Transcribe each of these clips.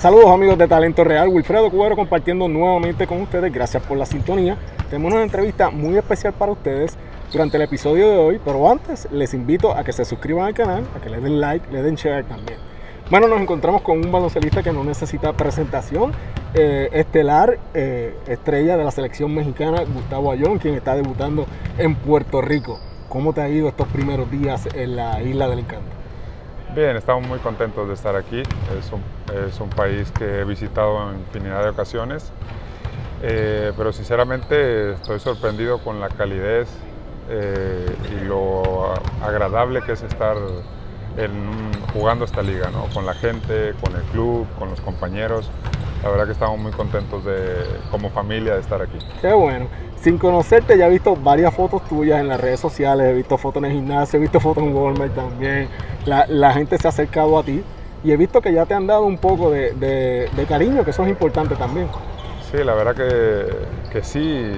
Saludos amigos de Talento Real, Wilfredo Cubero compartiendo nuevamente con ustedes, gracias por la sintonía. Tenemos una entrevista muy especial para ustedes durante el episodio de hoy, pero antes les invito a que se suscriban al canal, a que le den like, le den share también. Bueno, nos encontramos con un baloncelista que no necesita presentación, eh, estelar, eh, estrella de la selección mexicana, Gustavo Ayón, quien está debutando en Puerto Rico. ¿Cómo te ha ido estos primeros días en la Isla del Encanto? Bien, estamos muy contentos de estar aquí. Es un, es un país que he visitado en infinidad de ocasiones, eh, pero sinceramente estoy sorprendido con la calidez y lo agradable que es estar en, jugando esta liga, ¿no? con la gente, con el club, con los compañeros. La verdad que estamos muy contentos de, como familia de estar aquí. Qué bueno. Sin conocerte ya he visto varias fotos tuyas en las redes sociales, he visto fotos en el gimnasio, he visto fotos en Walmart también. La, la gente se ha acercado a ti y he visto que ya te han dado un poco de, de, de cariño, que eso es importante también. Sí, la verdad que, que, sí,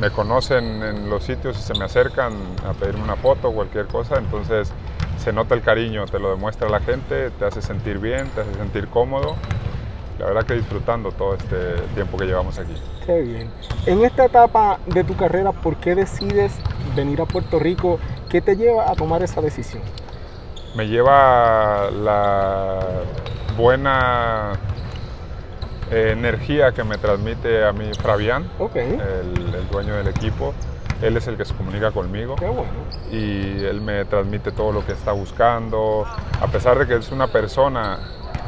me conocen en los sitios y se me acercan a pedirme una foto o cualquier cosa, entonces se nota el cariño, te lo demuestra la gente, te hace sentir bien, te hace sentir cómodo. La verdad que disfrutando todo este tiempo que llevamos aquí. Qué bien. En esta etapa de tu carrera, ¿por qué decides venir a Puerto Rico? ¿Qué te lleva a tomar esa decisión? Me lleva la buena eh, energía que me transmite a mí Fabián, okay. el, el dueño del equipo. Él es el que se comunica conmigo. Y él me transmite todo lo que está buscando, a pesar de que es una persona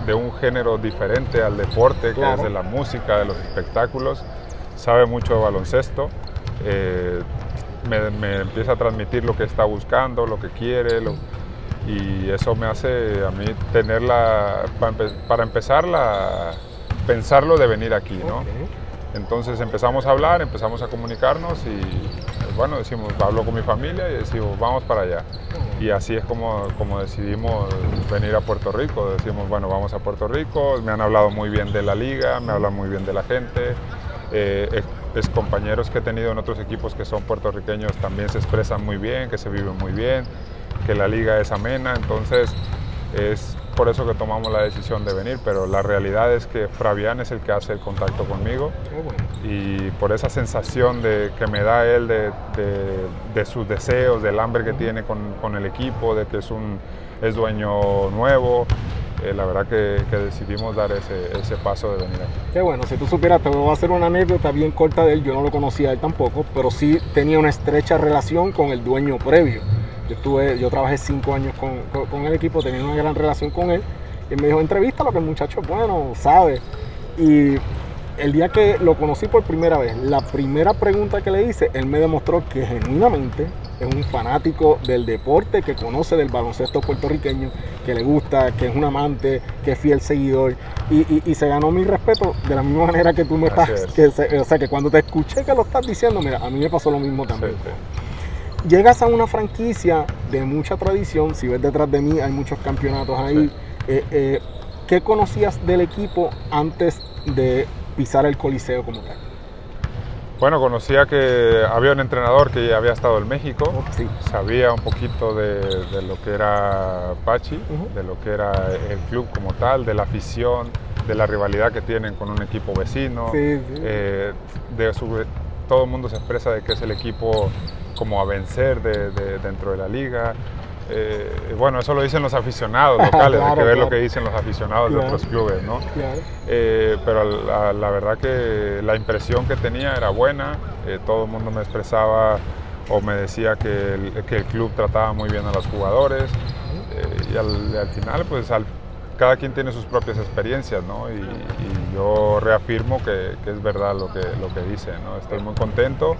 de un género diferente al deporte, que es de la música, de los espectáculos, sabe mucho de baloncesto, eh, me, me, empieza a transmitir lo que está buscando, lo que quiere, lo, y eso me hace a mí tenerla, para, empe para empezar, la, pensarlo de venir aquí, ¿no? Okay. Entonces empezamos a hablar, empezamos a comunicarnos y pues bueno, decimos, hablo con mi familia y decimos, vamos para allá. Y así es como, como decidimos venir a Puerto Rico. Decimos, bueno, vamos a Puerto Rico. Me han hablado muy bien de la liga, me hablan muy bien de la gente. Eh, es, compañeros que he tenido en otros equipos que son puertorriqueños también se expresan muy bien, que se viven muy bien, que la liga es amena. Entonces, es por eso que tomamos la decisión de venir, pero la realidad es que Fabián es el que hace el contacto conmigo oh, y por esa sensación de, que me da él de, de, de sus deseos, del hambre que tiene con, con, el equipo, de que es, un, es dueño nuevo, eh, la verdad que, que, decidimos dar ese, ese paso de venir aquí. Qué bueno, si tú supieras, te voy a hacer una anécdota bien corta de él, yo no lo conocía a él tampoco, pero sí tenía una estrecha relación con el dueño previo. Yo, estuve, yo trabajé cinco años con, con, con, el equipo, tenía una gran relación con él. Y me dijo, entrevista lo que el muchacho es bueno, sabe. Y el día que lo conocí por primera vez, la primera pregunta que le hice, él me demostró que genuinamente es un fanático del deporte, que conoce del baloncesto puertorriqueño, que le gusta, que es un amante, que es fiel seguidor. Y, y, y se ganó mi respeto de la misma manera que tú me estás. Que, o sea, que cuando te escuché que lo estás diciendo, mira, a mí me pasó lo mismo también. Sí, sí llegas a una franquicia de mucha tradición, si ves detrás de mí hay muchos campeonatos ahí. Sí. Eh, eh, ¿Qué conocías del equipo antes de pisar el coliseo como tal? Bueno, conocía que había un entrenador que había estado en México, sí. sabía un poquito de, de, lo que era Pachi, uh -huh. de lo que era el club como tal, de la afición, de la rivalidad que tienen con un equipo vecino, sí, sí. Eh, de su, todo el mundo se expresa de que es el equipo como a vencer de, de, dentro de la liga. Eh, bueno, eso lo dicen los aficionados locales, claro, hay que ver claro. lo que dicen los aficionados claro. de otros clubes, ¿no? Eh, pero la, la, verdad que la impresión que tenía era buena, eh, todo el mundo me expresaba o me decía que el, que el club trataba muy bien a los jugadores eh, y al, al, final pues al, cada quien tiene sus propias experiencias, ¿no? Y, y yo reafirmo que, que, es verdad lo que, lo que dice, ¿no? Estoy muy contento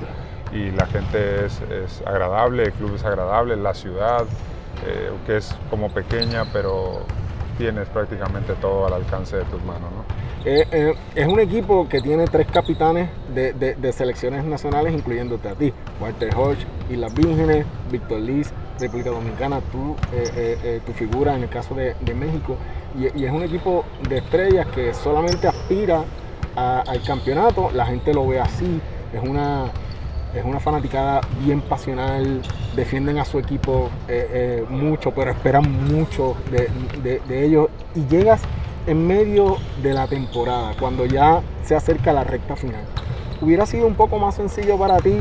y la gente es, agradable, el club es agradable, la ciudad, eh, que es como pequeña, pero tienes prácticamente todo al alcance de tus manos. ¿no? Eh, eh, es un equipo que tiene tres capitanes de, selecciones nacionales, incluyéndote a ti, Walter Hodge, Islas Vírgenes, Víctor Liz, República Dominicana, tú, tu figura en el caso de, México. Y, es un equipo de estrellas que solamente aspira al campeonato, la gente lo ve así, es una, es una fanaticada bien pasional, defienden a su equipo eh, eh, mucho, pero esperan mucho de, de, ellos. Y llegas en medio de la temporada, cuando ya se acerca la recta final, ¿hubiera sido un poco más sencillo para ti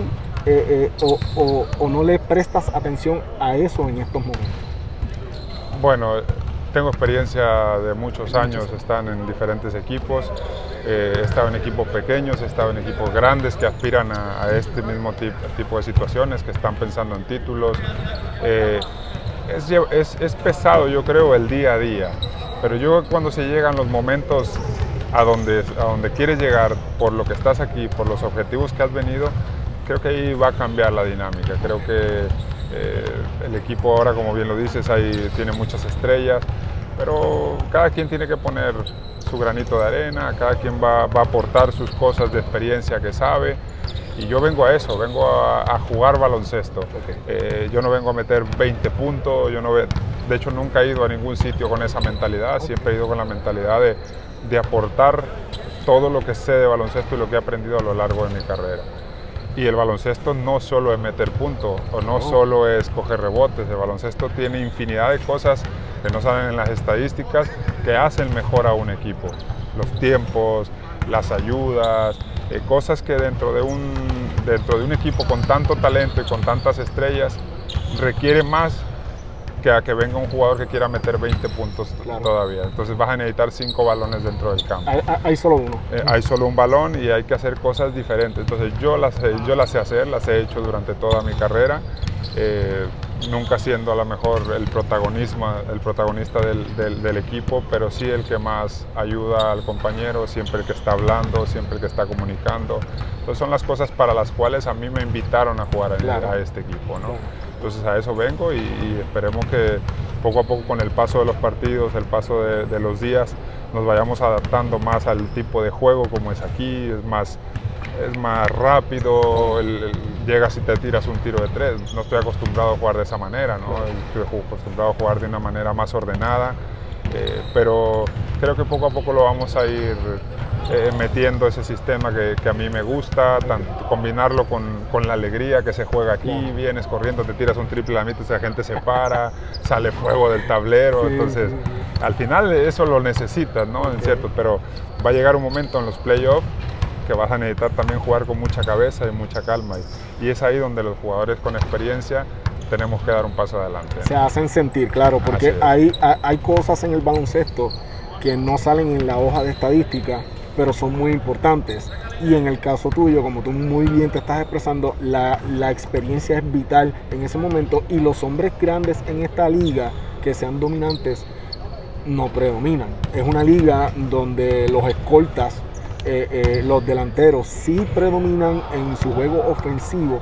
eh, o, o no le prestas atención a eso en estos momentos? Bueno, tengo experiencia de muchos años, están en diferentes equipos, eh, he estado en equipos pequeños, he estado en equipos grandes que aspiran a, este mismo tipo, de situaciones, que están pensando en títulos. Eh, es, pesado, yo creo, el día a día, pero yo cuando se llegan los momentos a donde, a donde quieres llegar, por lo que estás aquí, por los objetivos que has venido, creo que ahí va a cambiar la dinámica. Creo que eh, el equipo ahora, como bien lo dices, ahí tiene muchas estrellas, pero cada quien tiene que poner su granito de arena, cada quien va, a aportar sus cosas de experiencia que sabe. Y yo vengo a eso, vengo a, jugar baloncesto. Eh, yo no vengo a meter 20 puntos, yo no de hecho nunca he ido a ningún sitio con esa mentalidad, siempre he ido con la mentalidad de, de aportar todo lo que sé de baloncesto y lo que he aprendido a lo largo de mi carrera. Y el baloncesto no solo es meter puntos o no solo es coger rebotes, el baloncesto tiene infinidad de cosas que no salen en las estadísticas que hacen mejor a un equipo. Los tiempos, las ayudas, eh, cosas que dentro de, un, dentro de un equipo con tanto talento y con tantas estrellas requiere más que a que venga un jugador que quiera meter 20 puntos todavía. Entonces vas a necesitar 5 balones dentro del campo. Hay, solo uno. Eh, hay solo un balón y hay que hacer cosas diferentes. Entonces yo las, yo las sé hacer, las he hecho durante toda mi carrera. Eh, nunca siendo a lo mejor el, protagonismo, el protagonista del, del, equipo, pero sí el que más ayuda al compañero, siempre el que está hablando, siempre el que está comunicando. Entonces son las cosas para las cuales a mí me invitaron a jugar a, este equipo. ¿no? Entonces a eso vengo y, esperemos que poco a poco con el paso de los partidos, el paso de, los días, nos vayamos adaptando más al tipo de juego como es aquí, es más, es más rápido, llegas y te tiras un tiro de tres. No estoy acostumbrado a jugar de esa manera, ¿no? estoy acostumbrado a jugar de una manera más ordenada, eh, pero creo que poco a poco lo vamos a ir eh, metiendo ese sistema que, a mí me gusta, combinarlo con, con, la alegría que se juega aquí, vienes corriendo, te tiras un triple a mitad, la gente se para, sale fuego del tablero, entonces al final eso lo necesitas, ¿no? En cierto, pero va a llegar un momento en los playoffs que vas a necesitar también jugar con mucha cabeza y mucha calma y, y es ahí donde los jugadores con experiencia tenemos que dar un paso adelante. Se hacen sentir, claro, porque hay, hay cosas en el baloncesto que no salen en la hoja de estadística pero son muy importantes. Y en el caso tuyo, como tú muy bien te estás expresando, la, la experiencia es vital en ese momento y los hombres grandes en esta liga que sean dominantes no predominan. Es una liga donde los escoltas, eh, eh, los delanteros sí predominan en su juego ofensivo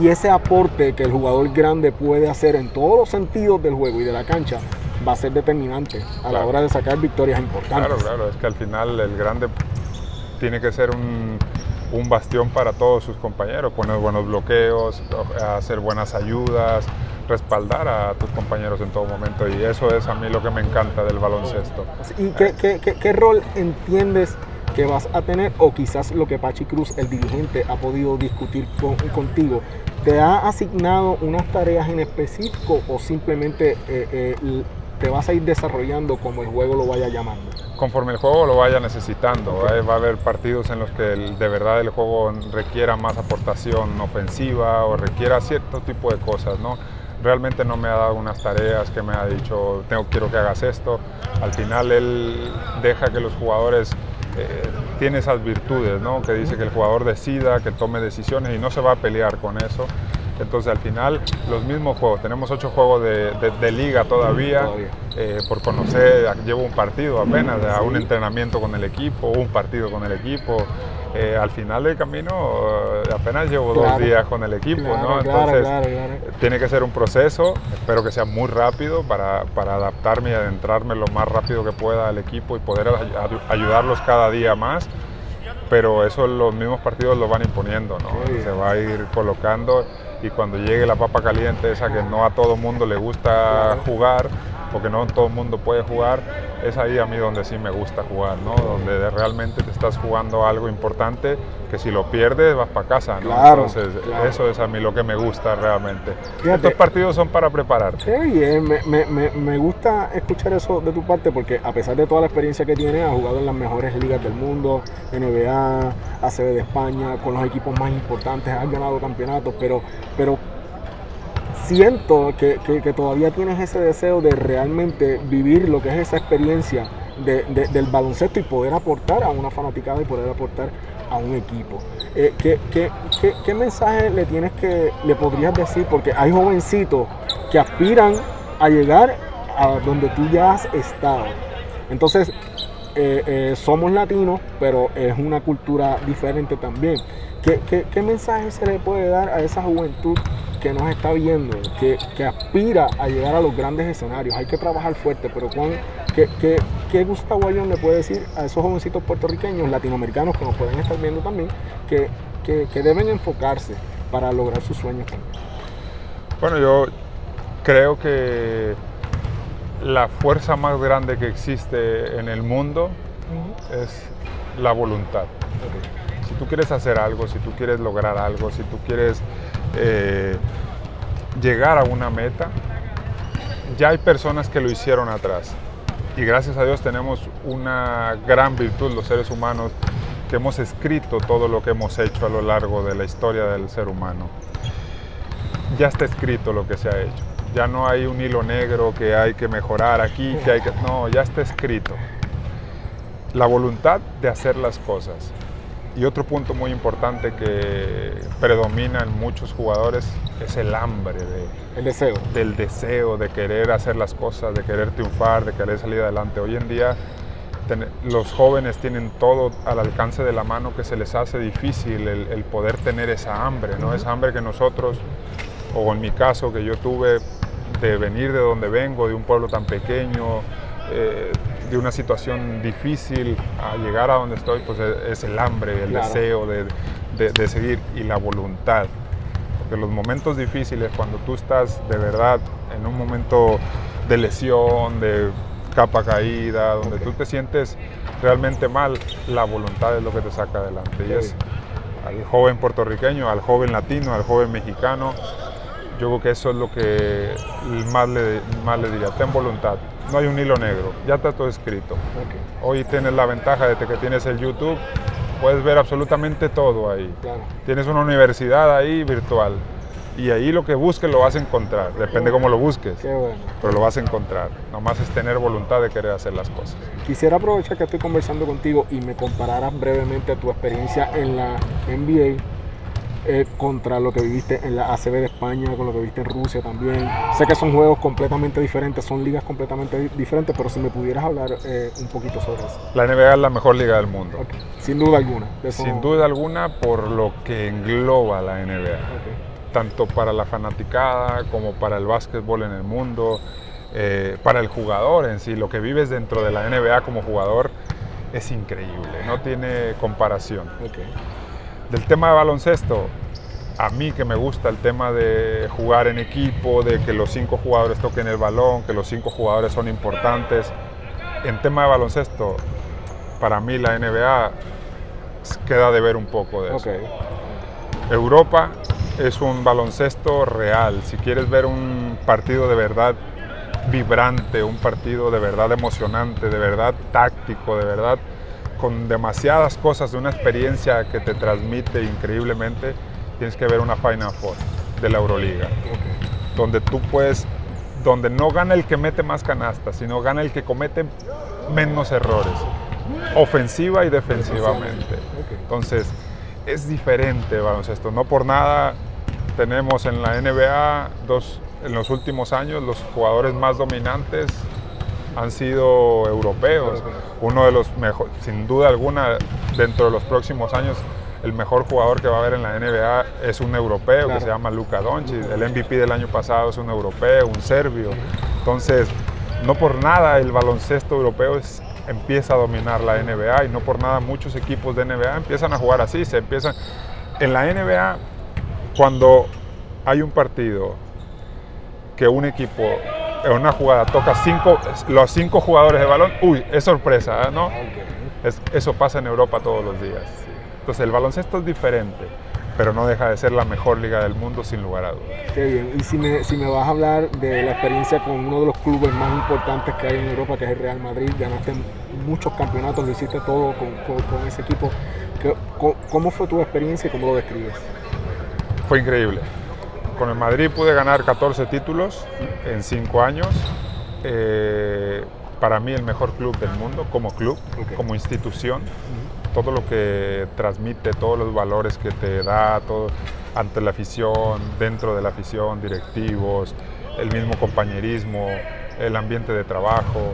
y ese aporte que el jugador grande puede hacer en todos los sentidos del juego y de la cancha va a ser determinante a la hora de sacar victorias importantes. Claro, claro, es que al final el grande tiene que ser un, un bastión para todos sus compañeros, poner buenos bloqueos, hacer buenas ayudas, respaldar a tus compañeros en todo momento y eso es a mí lo que me encanta del baloncesto. ¿Y qué, qué, qué, rol entiendes que vas a tener o quizás lo que Pachi Cruz, el dirigente, ha podido discutir contigo? ¿Te ha asignado unas tareas en específico o simplemente eh, eh, te vas a ir desarrollando como el juego lo vaya llamando. Conforme el juego lo vaya necesitando, va a haber partidos en los que de verdad el juego requiera más aportación ofensiva o requiera cierto tipo de cosas, ¿no? Realmente no me ha dado unas tareas que me ha dicho, tengo, quiero que hagas esto. Al final él deja que los jugadores eh, tienen esas virtudes, ¿no? Que dice que el jugador decida, que tome decisiones y no se va a pelear con eso entonces al final los mismos juegos, tenemos ocho juegos de, liga todavía, eh, por conocer, llevo un partido apenas, un entrenamiento con el equipo, un partido con el equipo. Eh, al final del camino eh, apenas llevo dos días con el equipo, ¿no? Entonces tiene que ser un proceso, espero que sea muy rápido para, para, adaptarme y adentrarme lo más rápido que pueda al equipo y poder ayudarlos cada día más. Pero eso los mismos partidos lo van imponiendo, ¿no? Se va a ir colocando y cuando llegue la papa caliente, esa que no a todo mundo le gusta jugar, porque no todo el mundo puede jugar, es ahí a mí donde sí me gusta jugar, ¿no? Donde realmente te estás jugando algo importante que si lo pierdes vas para casa, ¿no? Entonces, eso es a mí lo que me gusta realmente. Estos partidos son para prepararte. Qué bien, me, me, me, gusta escuchar eso de tu parte porque a pesar de toda la experiencia que tienes, has jugado en las mejores ligas del mundo, NBA, ACB de España, con los equipos más importantes, has ganado campeonatos, pero, pero siento que, todavía tienes ese deseo de realmente vivir lo que es esa experiencia del baloncesto y poder aportar a una fanaticada y poder aportar a un equipo. Eh, ¿qué, mensaje le tienes que, le podrías decir? Porque hay jovencitos que aspiran a llegar a donde tú ya has estado. Entonces, eh, eh, somos latinos, pero es una cultura diferente también. ¿Qué, mensaje se le puede dar a esa juventud que nos está viendo, que, aspira a llegar a los grandes escenarios? Hay que trabajar fuerte, pero ¿qué, qué, qué Gustavo Ayón le puede decir a esos jovencitos puertorriqueños, latinoamericanos que nos pueden estar viendo también, que, deben enfocarse para lograr sus sueños también? Bueno, yo creo que la fuerza más grande que existe en el mundo es la voluntad si tú quieres hacer algo, si tú quieres lograr algo, si tú quieres eh, llegar a una meta, ya hay personas que lo hicieron atrás. Y gracias a Dios tenemos una gran virtud los seres humanos que hemos escrito todo lo que hemos hecho a lo largo de la historia del ser humano. Ya está escrito lo que se ha hecho. Ya no hay un hilo negro que hay que mejorar aquí, que hay que... No, ya está escrito. La voluntad de hacer las cosas. Y otro punto muy importante que predomina en muchos jugadores es el hambre de, el deseo. del deseo de querer hacer las cosas, de querer triunfar, de querer salir adelante. Hoy en día los jóvenes tienen todo al alcance de la mano que se les hace difícil el, poder tener esa hambre, ¿no? Esa hambre que nosotros, o en mi caso que yo tuve de venir de donde vengo, de un pueblo tan pequeño, eh, de una situación difícil a llegar a donde estoy, pues es el hambre, el deseo de, de, seguir y la voluntad. Porque los momentos difíciles, cuando tú estás de verdad en un momento de lesión, de capa caída, donde tú te sientes realmente mal, la voluntad es lo que te saca adelante. Y es al joven puertorriqueño, al joven latino, al joven mexicano, yo creo que eso es lo que más le, más le diría, ten voluntad, no hay un hilo negro, ya está todo escrito. Hoy tienes la ventaja de que tienes el YouTube, puedes ver absolutamente todo ahí. Tienes una universidad ahí virtual y ahí lo que busques lo vas a encontrar, depende cómo lo busques, pero lo vas a encontrar. Nomás es tener voluntad de querer hacer las cosas. Quisiera aprovechar que estoy conversando contigo y me compararas brevemente tu experiencia en la NBA eh, contra lo que viviste en la ACB de España, con lo que viviste en Rusia también. Sé que son juegos completamente diferentes, son ligas completamente diferentes, pero si me pudieras hablar eh, un poquito sobre eso. La NBA es la mejor liga del mundo. Sin duda alguna. Sin duda alguna por lo que engloba la NBA. Tanto para la fanaticada como para el básquetbol en el mundo, eh, para el jugador en sí. Lo que vives dentro de la NBA como jugador es increíble, no tiene comparación. Del tema de baloncesto, a mí que me gusta el tema de jugar en equipo, de que los cinco jugadores toquen el balón, que los cinco jugadores son importantes. En tema de baloncesto, para mí la NBA queda de ver un poco de eso. Europa es un baloncesto real. Si quieres ver un partido de verdad vibrante, un partido de verdad emocionante, de verdad táctico, de verdad con demasiadas cosas de una experiencia que te transmite increíblemente, tienes que ver una Final Four de la Euroliga, donde tú puedes, donde no gana el que mete más canastas, sino gana el que comete menos errores, ofensiva y defensivamente. Entonces, es diferente baloncesto. No por nada tenemos en la NBA dos, en los últimos años los jugadores más dominantes han sido europeos. Uno de los mejores, sin duda alguna, dentro de los próximos años, el mejor jugador que va a haber en la NBA es un europeo que se llama Luka Doncic. El MVP del año pasado es un europeo, un serbio. Entonces, no por nada el baloncesto europeo empieza a dominar la NBA y no por nada muchos equipos de NBA empiezan a jugar así. Se empiezan en la NBA cuando hay un partido que un equipo en una jugada toca cinco, los cinco jugadores de balón, uy, es sorpresa, ¿eh? ¿no? eso pasa en Europa todos los días. Entonces el baloncesto es diferente, pero no deja de ser la mejor liga del mundo sin lugar a dudas. Qué bien. Y si me, si me vas a hablar de la experiencia con uno de los clubes más importantes que hay en Europa, que es el Real Madrid, ganaste muchos campeonatos, lo hiciste todo con, con, ese equipo. ¿Cómo fue tu experiencia y cómo lo describes? Fue increíble. Con el Madrid pude ganar 14 títulos en 5 años. Eh, para mí el mejor club del mundo como club, como institución. Todo lo que transmite, todos los valores que te da todo, ante la afición, dentro de la afición, directivos, el mismo compañerismo, el ambiente de trabajo.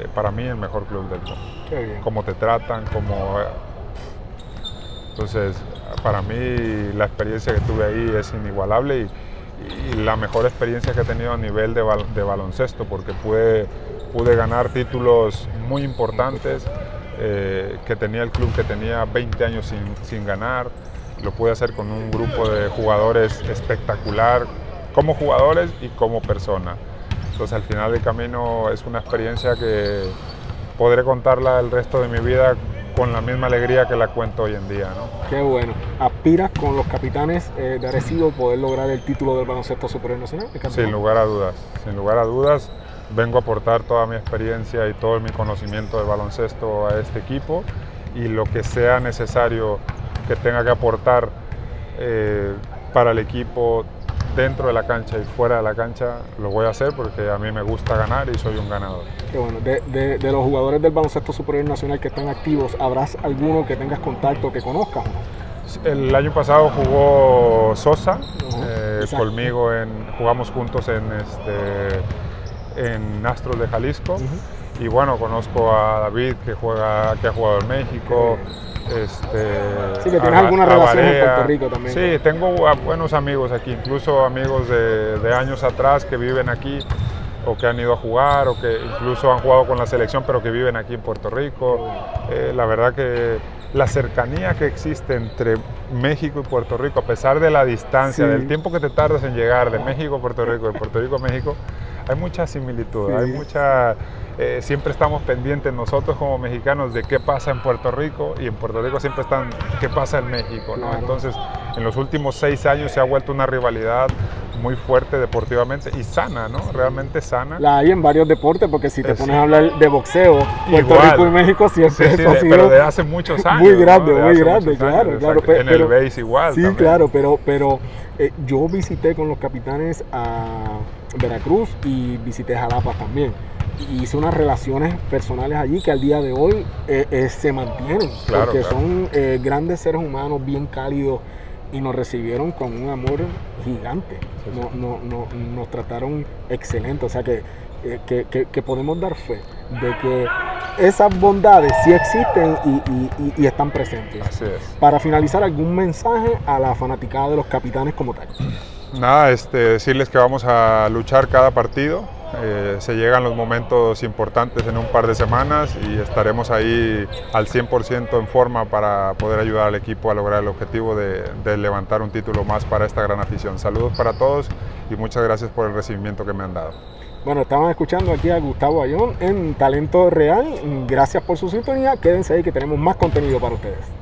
Eh, para mí el mejor club del mundo. Qué Cómo te tratan, cómo... Entonces, para mí la experiencia que tuve ahí es inigualable y, la mejor experiencia que he tenido a nivel de, de baloncesto, porque pude pude ganar títulos muy importantes eh, que tenía el club que tenía 20 años sin, sin, ganar. Lo pude hacer con un grupo de jugadores espectacular, como jugadores y como persona. Entonces al final del camino es una experiencia que podré contarla el resto de mi vida con la misma alegría que la cuento hoy en día. ¿no? Qué bueno. ¿Aspiras con los capitanes eh, de Arecibo poder lograr el título del baloncesto superior nacional? Sin lugar a dudas, sin lugar a dudas vengo a aportar toda mi experiencia y todo mi conocimiento de baloncesto a este equipo y lo que sea necesario que tenga que aportar eh, para el equipo dentro de la cancha y fuera de la cancha lo voy a hacer porque a mí me gusta ganar y soy un ganador. Qué bueno. De, los jugadores del baloncesto superior nacional que están activos, ¿habrás alguno que tengas contacto, que conozcas? El año pasado jugó Sosa eh, conmigo, en, jugamos juntos en este, en Astros de Jalisco. Y bueno, conozco a David que juega, que ha jugado en México. Este, sí, que tienes alguna relación en Puerto Rico también. Sí, tengo buenos amigos aquí, incluso amigos de, años atrás que viven aquí o que han ido a jugar o que incluso han jugado con la selección pero que viven aquí en Puerto Rico. Eh, la verdad que la cercanía que existe entre México y Puerto Rico, a pesar de la distancia, del tiempo que te tardas en llegar de México a Puerto Rico, de Puerto Rico a México, hay mucha similitud, hay mucha... Eh, siempre estamos pendientes nosotros como mexicanos de qué pasa en Puerto Rico y en Puerto Rico siempre están qué pasa en México, ¿no? Entonces, en los últimos seis años se ha vuelto una rivalidad muy fuerte deportivamente y sana, ¿no? Realmente sana. La hay en varios deportes, porque si te pones a hablar de boxeo, Puerto Rico y México siempre sí, sí, Pero de hace muchos años. Muy grande, muy grande, claro, claro. en el base igual. Sí, claro, pero, pero eh, yo visité con los capitanes a Veracruz y visité Jalapa también. Hice unas relaciones personales allí que al día de hoy eh, eh, se mantienen, porque son eh, grandes seres humanos, bien cálidos, y nos recibieron con un amor gigante. No, no, nos trataron excelente, o sea que, que, podemos dar fe de que esas bondades sí existen y, y están presentes. Así es. Para finalizar, algún mensaje a la fanaticada de los capitanes como tal nada, este, decirles que vamos a luchar cada partido. Eh, se llegan los momentos importantes en un par de semanas y estaremos ahí al 100% en forma para poder ayudar al equipo a lograr el objetivo de, levantar un título más para esta gran afición. Saludos para todos y muchas gracias por el recibimiento que me han dado. Bueno, estaban escuchando aquí a Gustavo Ayón en Talento Real. Gracias por su sintonía. Quédense ahí que tenemos más contenido para ustedes.